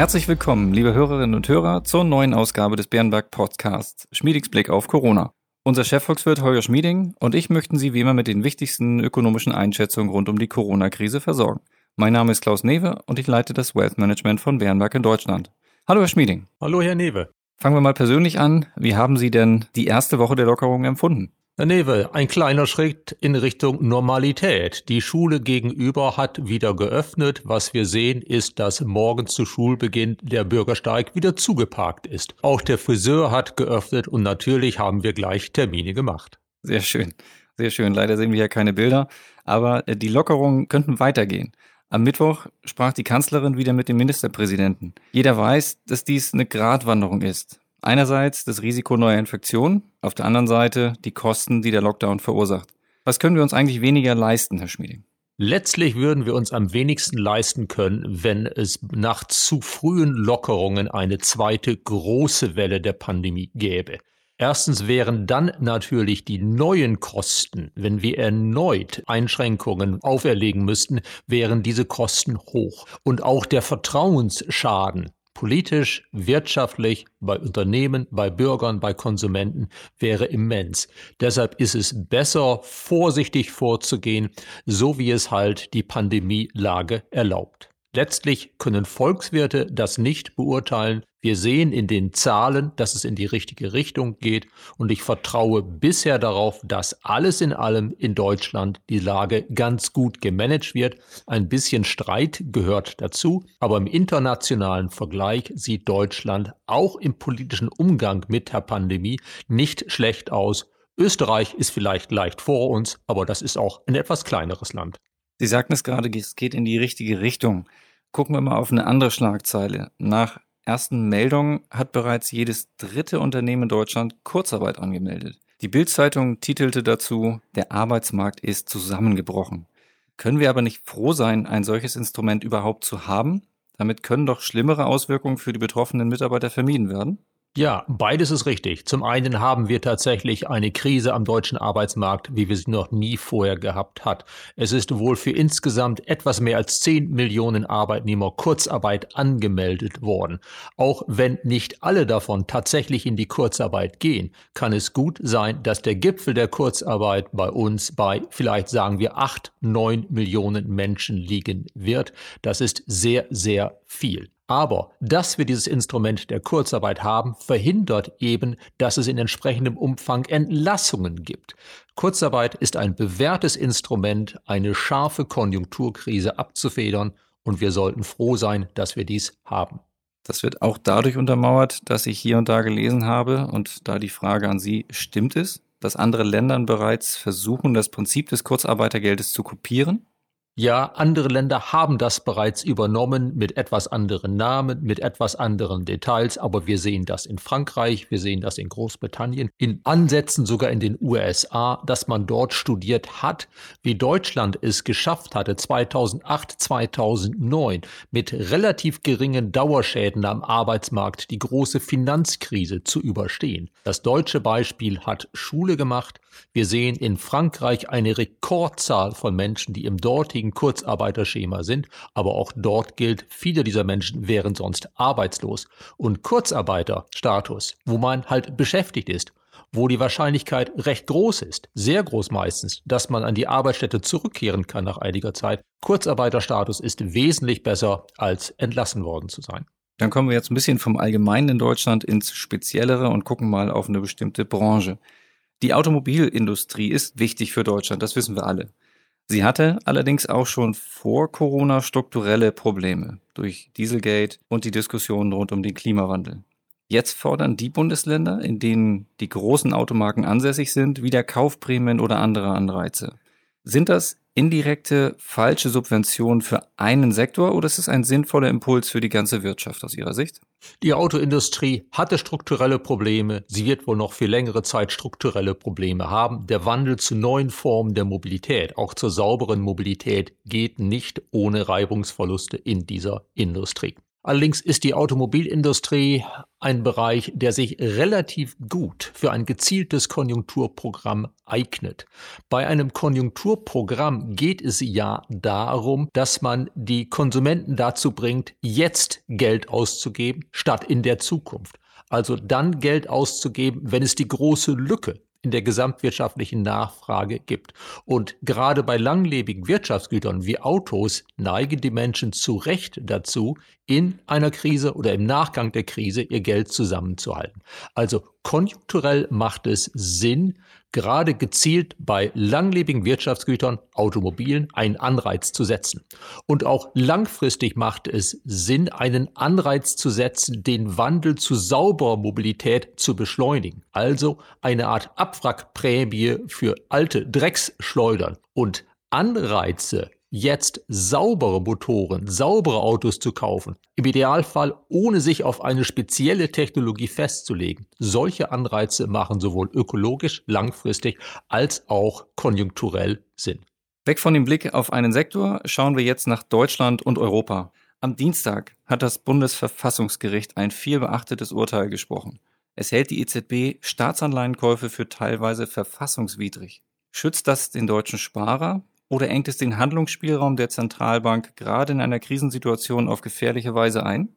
Herzlich willkommen, liebe Hörerinnen und Hörer, zur neuen Ausgabe des Bärenberg Podcasts Schmiedings Blick auf Corona. Unser Chefvolkswirt Holger Schmieding und ich möchten Sie wie immer mit den wichtigsten ökonomischen Einschätzungen rund um die Corona-Krise versorgen. Mein Name ist Klaus Newe und ich leite das Wealth Management von Bärenberg in Deutschland. Hallo Herr Schmieding. Hallo Herr Newe. Fangen wir mal persönlich an. Wie haben Sie denn die erste Woche der Lockerung empfunden? Herr Newe, ein kleiner Schritt in Richtung Normalität. Die Schule gegenüber hat wieder geöffnet. Was wir sehen, ist, dass morgen zu Schulbeginn der Bürgersteig wieder zugeparkt ist. Auch der Friseur hat geöffnet und natürlich haben wir gleich Termine gemacht. Sehr schön, sehr schön. Leider sehen wir ja keine Bilder, aber äh, die Lockerungen könnten weitergehen. Am Mittwoch sprach die Kanzlerin wieder mit dem Ministerpräsidenten. Jeder weiß, dass dies eine Gratwanderung ist. Einerseits das Risiko neuer Infektionen, auf der anderen Seite die Kosten, die der Lockdown verursacht. Was können wir uns eigentlich weniger leisten, Herr Schmieding? Letztlich würden wir uns am wenigsten leisten können, wenn es nach zu frühen Lockerungen eine zweite große Welle der Pandemie gäbe. Erstens wären dann natürlich die neuen Kosten, wenn wir erneut Einschränkungen auferlegen müssten, wären diese Kosten hoch. Und auch der Vertrauensschaden politisch, wirtschaftlich, bei Unternehmen, bei Bürgern, bei Konsumenten wäre immens. Deshalb ist es besser, vorsichtig vorzugehen, so wie es halt die Pandemielage erlaubt. Letztlich können Volkswirte das nicht beurteilen. Wir sehen in den Zahlen, dass es in die richtige Richtung geht und ich vertraue bisher darauf, dass alles in allem in Deutschland die Lage ganz gut gemanagt wird. Ein bisschen Streit gehört dazu, aber im internationalen Vergleich sieht Deutschland auch im politischen Umgang mit der Pandemie nicht schlecht aus. Österreich ist vielleicht leicht vor uns, aber das ist auch ein etwas kleineres Land. Sie sagten es gerade, es geht in die richtige Richtung. Gucken wir mal auf eine andere Schlagzeile. Nach ersten Meldungen hat bereits jedes dritte Unternehmen in Deutschland Kurzarbeit angemeldet. Die Bild-Zeitung titelte dazu, der Arbeitsmarkt ist zusammengebrochen. Können wir aber nicht froh sein, ein solches Instrument überhaupt zu haben? Damit können doch schlimmere Auswirkungen für die betroffenen Mitarbeiter vermieden werden? Ja, beides ist richtig. Zum einen haben wir tatsächlich eine Krise am deutschen Arbeitsmarkt, wie wir sie noch nie vorher gehabt hat. Es ist wohl für insgesamt etwas mehr als 10 Millionen Arbeitnehmer Kurzarbeit angemeldet worden. Auch wenn nicht alle davon tatsächlich in die Kurzarbeit gehen, kann es gut sein, dass der Gipfel der Kurzarbeit bei uns bei vielleicht sagen wir 8, 9 Millionen Menschen liegen wird. Das ist sehr, sehr viel. Aber dass wir dieses Instrument der Kurzarbeit haben, verhindert eben, dass es in entsprechendem Umfang Entlassungen gibt. Kurzarbeit ist ein bewährtes Instrument, eine scharfe Konjunkturkrise abzufedern, und wir sollten froh sein, dass wir dies haben. Das wird auch dadurch untermauert, dass ich hier und da gelesen habe, und da die Frage an Sie, stimmt es, dass andere Länder bereits versuchen, das Prinzip des Kurzarbeitergeldes zu kopieren? Ja, andere Länder haben das bereits übernommen mit etwas anderen Namen, mit etwas anderen Details, aber wir sehen das in Frankreich, wir sehen das in Großbritannien, in Ansätzen sogar in den USA, dass man dort studiert hat, wie Deutschland es geschafft hatte, 2008, 2009 mit relativ geringen Dauerschäden am Arbeitsmarkt die große Finanzkrise zu überstehen. Das deutsche Beispiel hat Schule gemacht. Wir sehen in Frankreich eine Rekordzahl von Menschen, die im dortigen im Kurzarbeiterschema sind, aber auch dort gilt, viele dieser Menschen wären sonst arbeitslos. Und Kurzarbeiterstatus, wo man halt beschäftigt ist, wo die Wahrscheinlichkeit recht groß ist, sehr groß meistens, dass man an die Arbeitsstätte zurückkehren kann nach einiger Zeit. Kurzarbeiterstatus ist wesentlich besser, als entlassen worden zu sein. Dann kommen wir jetzt ein bisschen vom Allgemeinen in Deutschland ins Speziellere und gucken mal auf eine bestimmte Branche. Die Automobilindustrie ist wichtig für Deutschland, das wissen wir alle. Sie hatte allerdings auch schon vor Corona strukturelle Probleme durch Dieselgate und die Diskussionen rund um den Klimawandel. Jetzt fordern die Bundesländer, in denen die großen Automarken ansässig sind, wieder Kaufprämien oder andere Anreize. Sind das indirekte falsche Subventionen für einen Sektor oder ist es ein sinnvoller Impuls für die ganze Wirtschaft aus Ihrer Sicht? Die Autoindustrie hatte strukturelle Probleme. Sie wird wohl noch für längere Zeit strukturelle Probleme haben. Der Wandel zu neuen Formen der Mobilität, auch zur sauberen Mobilität, geht nicht ohne Reibungsverluste in dieser Industrie. Allerdings ist die Automobilindustrie ein Bereich, der sich relativ gut für ein gezieltes Konjunkturprogramm eignet. Bei einem Konjunkturprogramm geht es ja darum, dass man die Konsumenten dazu bringt, jetzt Geld auszugeben, statt in der Zukunft. Also dann Geld auszugeben, wenn es die große Lücke in der gesamtwirtschaftlichen Nachfrage gibt. Und gerade bei langlebigen Wirtschaftsgütern wie Autos neigen die Menschen zu Recht dazu, in einer Krise oder im Nachgang der Krise ihr Geld zusammenzuhalten. Also konjunkturell macht es Sinn, gerade gezielt bei langlebigen Wirtschaftsgütern, Automobilen, einen Anreiz zu setzen. Und auch langfristig macht es Sinn, einen Anreiz zu setzen, den Wandel zu sauberer Mobilität zu beschleunigen. Also eine Art Abwrackprämie für alte Drecksschleudern und Anreize jetzt saubere Motoren, saubere Autos zu kaufen, im Idealfall ohne sich auf eine spezielle Technologie festzulegen. Solche Anreize machen sowohl ökologisch langfristig als auch konjunkturell Sinn. Weg von dem Blick auf einen Sektor schauen wir jetzt nach Deutschland und Europa. Am Dienstag hat das Bundesverfassungsgericht ein viel beachtetes Urteil gesprochen. Es hält die EZB Staatsanleihenkäufe für teilweise verfassungswidrig. Schützt das den deutschen Sparer oder engt es den Handlungsspielraum der Zentralbank gerade in einer Krisensituation auf gefährliche Weise ein?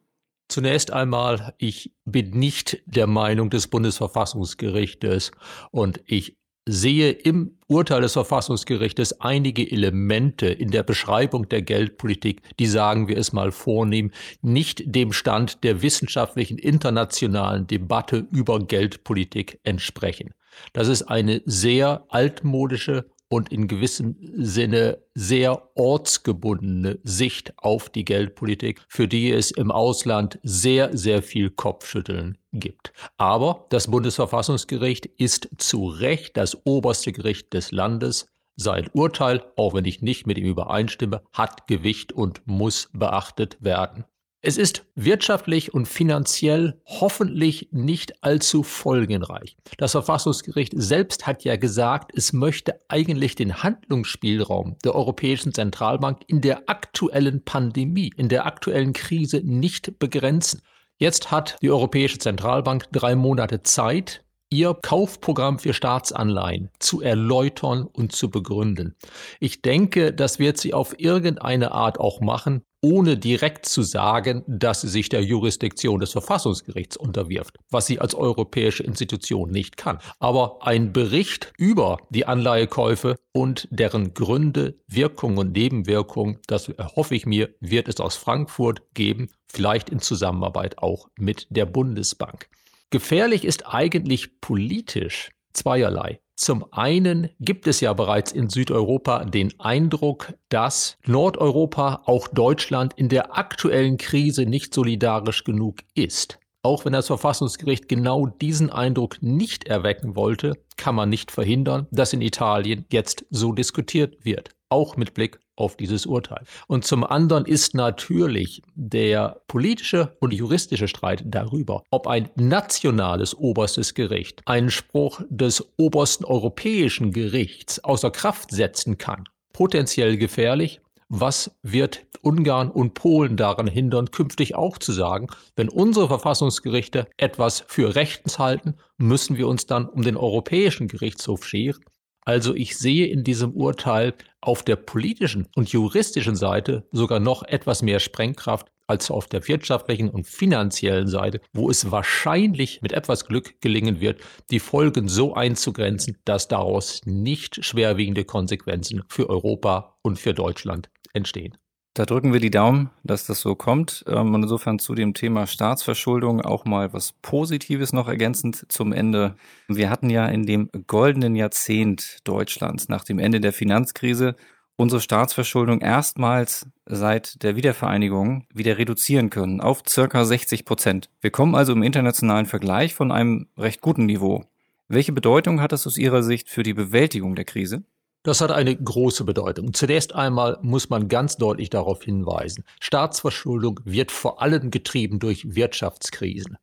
Zunächst einmal, ich bin nicht der Meinung des Bundesverfassungsgerichtes und ich sehe im Urteil des Verfassungsgerichtes einige Elemente in der Beschreibung der Geldpolitik, die, sagen wir es mal vornehm, nicht dem Stand der wissenschaftlichen internationalen Debatte über Geldpolitik entsprechen. Das ist eine sehr altmodische und in gewissem Sinne sehr ortsgebundene Sicht auf die Geldpolitik, für die es im Ausland sehr, sehr viel Kopfschütteln gibt. Aber das Bundesverfassungsgericht ist zu Recht das oberste Gericht des Landes. Sein Urteil, auch wenn ich nicht mit ihm übereinstimme, hat Gewicht und muss beachtet werden. Es ist wirtschaftlich und finanziell hoffentlich nicht allzu folgenreich. Das Verfassungsgericht selbst hat ja gesagt, es möchte eigentlich den Handlungsspielraum der Europäischen Zentralbank in der aktuellen Pandemie, in der aktuellen Krise nicht begrenzen. Jetzt hat die Europäische Zentralbank drei Monate Zeit, ihr Kaufprogramm für Staatsanleihen zu erläutern und zu begründen. Ich denke, das wird sie auf irgendeine Art auch machen ohne direkt zu sagen, dass sie sich der Jurisdiktion des Verfassungsgerichts unterwirft, was sie als europäische Institution nicht kann. Aber ein Bericht über die Anleihekäufe und deren Gründe, Wirkungen und Nebenwirkungen, das hoffe ich mir, wird es aus Frankfurt geben, vielleicht in Zusammenarbeit auch mit der Bundesbank. Gefährlich ist eigentlich politisch zweierlei. Zum einen gibt es ja bereits in Südeuropa den Eindruck, dass Nordeuropa, auch Deutschland, in der aktuellen Krise nicht solidarisch genug ist. Auch wenn das Verfassungsgericht genau diesen Eindruck nicht erwecken wollte, kann man nicht verhindern, dass in Italien jetzt so diskutiert wird, auch mit Blick auf dieses Urteil. Und zum anderen ist natürlich der politische und juristische Streit darüber, ob ein nationales oberstes Gericht einen Spruch des obersten europäischen Gerichts außer Kraft setzen kann, potenziell gefährlich. Was wird Ungarn und Polen daran hindern, künftig auch zu sagen, wenn unsere Verfassungsgerichte etwas für rechtens halten, müssen wir uns dann um den Europäischen Gerichtshof scheren? Also ich sehe in diesem Urteil auf der politischen und juristischen Seite sogar noch etwas mehr Sprengkraft als auf der wirtschaftlichen und finanziellen Seite, wo es wahrscheinlich mit etwas Glück gelingen wird, die Folgen so einzugrenzen, dass daraus nicht schwerwiegende Konsequenzen für Europa und für Deutschland entstehen. Da drücken wir die Daumen, dass das so kommt. Ähm, und insofern zu dem Thema Staatsverschuldung auch mal was Positives noch ergänzend zum Ende. Wir hatten ja in dem goldenen Jahrzehnt Deutschlands nach dem Ende der Finanzkrise unsere Staatsverschuldung erstmals seit der Wiedervereinigung wieder reduzieren können auf circa 60 Prozent. Wir kommen also im internationalen Vergleich von einem recht guten Niveau. Welche Bedeutung hat das aus Ihrer Sicht für die Bewältigung der Krise? Das hat eine große Bedeutung. Zunächst einmal muss man ganz deutlich darauf hinweisen, Staatsverschuldung wird vor allem getrieben durch Wirtschaftskrisen.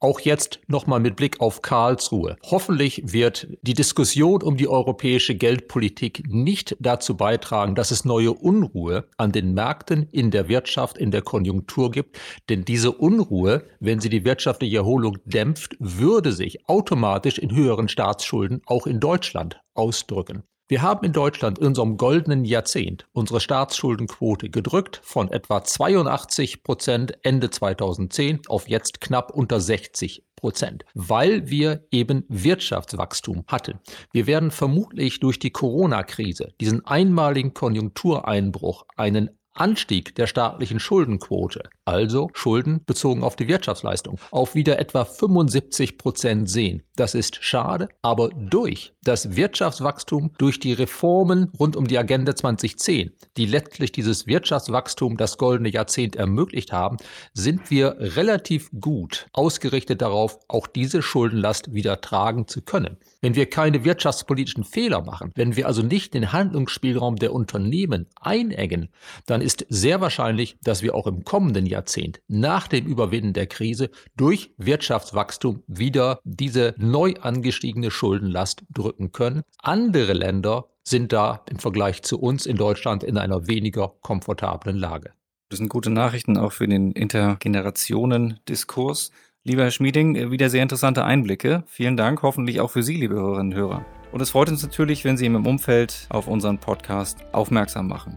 Auch jetzt nochmal mit Blick auf Karlsruhe. Hoffentlich wird die Diskussion um die europäische Geldpolitik nicht dazu beitragen, dass es neue Unruhe an den Märkten, in der Wirtschaft, in der Konjunktur gibt. Denn diese Unruhe, wenn sie die wirtschaftliche Erholung dämpft, würde sich automatisch in höheren Staatsschulden auch in Deutschland ausdrücken. Wir haben in Deutschland in unserem goldenen Jahrzehnt unsere Staatsschuldenquote gedrückt von etwa 82 Prozent Ende 2010 auf jetzt knapp unter 60 Prozent, weil wir eben Wirtschaftswachstum hatten. Wir werden vermutlich durch die Corona-Krise, diesen einmaligen Konjunktureinbruch, einen Anstieg der staatlichen Schuldenquote, also Schulden bezogen auf die Wirtschaftsleistung, auf wieder etwa 75 Prozent sehen. Das ist schade, aber durch das Wirtschaftswachstum, durch die Reformen rund um die Agenda 2010, die letztlich dieses Wirtschaftswachstum das goldene Jahrzehnt ermöglicht haben, sind wir relativ gut ausgerichtet darauf, auch diese Schuldenlast wieder tragen zu können. Wenn wir keine wirtschaftspolitischen Fehler machen, wenn wir also nicht den Handlungsspielraum der Unternehmen einengen, dann ist sehr wahrscheinlich, dass wir auch im kommenden Jahrzehnt nach dem Überwinden der Krise durch Wirtschaftswachstum wieder diese neu angestiegene Schuldenlast drücken können. Andere Länder sind da im Vergleich zu uns in Deutschland in einer weniger komfortablen Lage. Das sind gute Nachrichten auch für den Intergenerationen-Diskurs. Lieber Herr Schmieding, äh, wieder sehr interessante Einblicke. Vielen Dank, hoffentlich auch für Sie, liebe Hörerinnen und Hörer. Und es freut uns natürlich, wenn Sie im Umfeld auf unseren Podcast aufmerksam machen.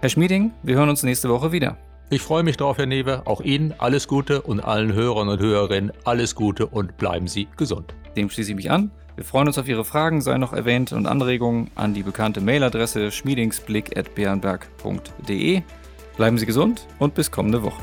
Herr Schmieding, wir hören uns nächste Woche wieder. Ich freue mich drauf, Herr Newe. Auch Ihnen alles Gute und allen Hörern und Hörerinnen alles Gute und bleiben Sie gesund. Dem schließe ich mich an. Wir freuen uns auf Ihre Fragen, sei noch erwähnt, und Anregungen an die bekannte Mailadresse schmiedingsblick.bärenberg.de. Bleiben Sie gesund und bis kommende Woche.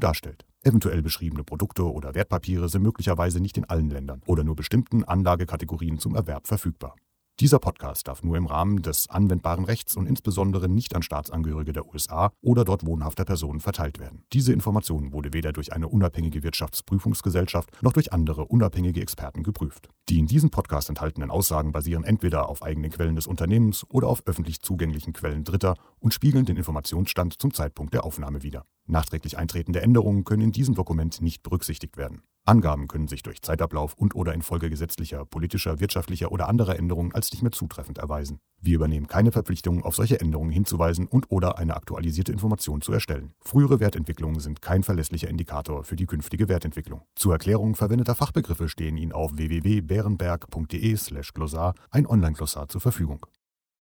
darstellt. Eventuell beschriebene Produkte oder Wertpapiere sind möglicherweise nicht in allen Ländern oder nur bestimmten Anlagekategorien zum Erwerb verfügbar. Dieser Podcast darf nur im Rahmen des anwendbaren Rechts und insbesondere nicht an Staatsangehörige der USA oder dort wohnhafter Personen verteilt werden. Diese Information wurde weder durch eine unabhängige Wirtschaftsprüfungsgesellschaft noch durch andere unabhängige Experten geprüft. Die in diesem Podcast enthaltenen Aussagen basieren entweder auf eigenen Quellen des Unternehmens oder auf öffentlich zugänglichen Quellen Dritter und spiegeln den Informationsstand zum Zeitpunkt der Aufnahme wider. Nachträglich eintretende Änderungen können in diesem Dokument nicht berücksichtigt werden. Angaben können sich durch Zeitablauf und/oder infolge gesetzlicher, politischer, wirtschaftlicher oder anderer Änderungen als nicht mehr zutreffend erweisen. Wir übernehmen keine Verpflichtung, auf solche Änderungen hinzuweisen und/oder eine aktualisierte Information zu erstellen. Frühere Wertentwicklungen sind kein verlässlicher Indikator für die künftige Wertentwicklung. Zur Erklärung verwendeter Fachbegriffe stehen Ihnen auf www.bärenberg.de/glossar ein Online-Glossar zur Verfügung.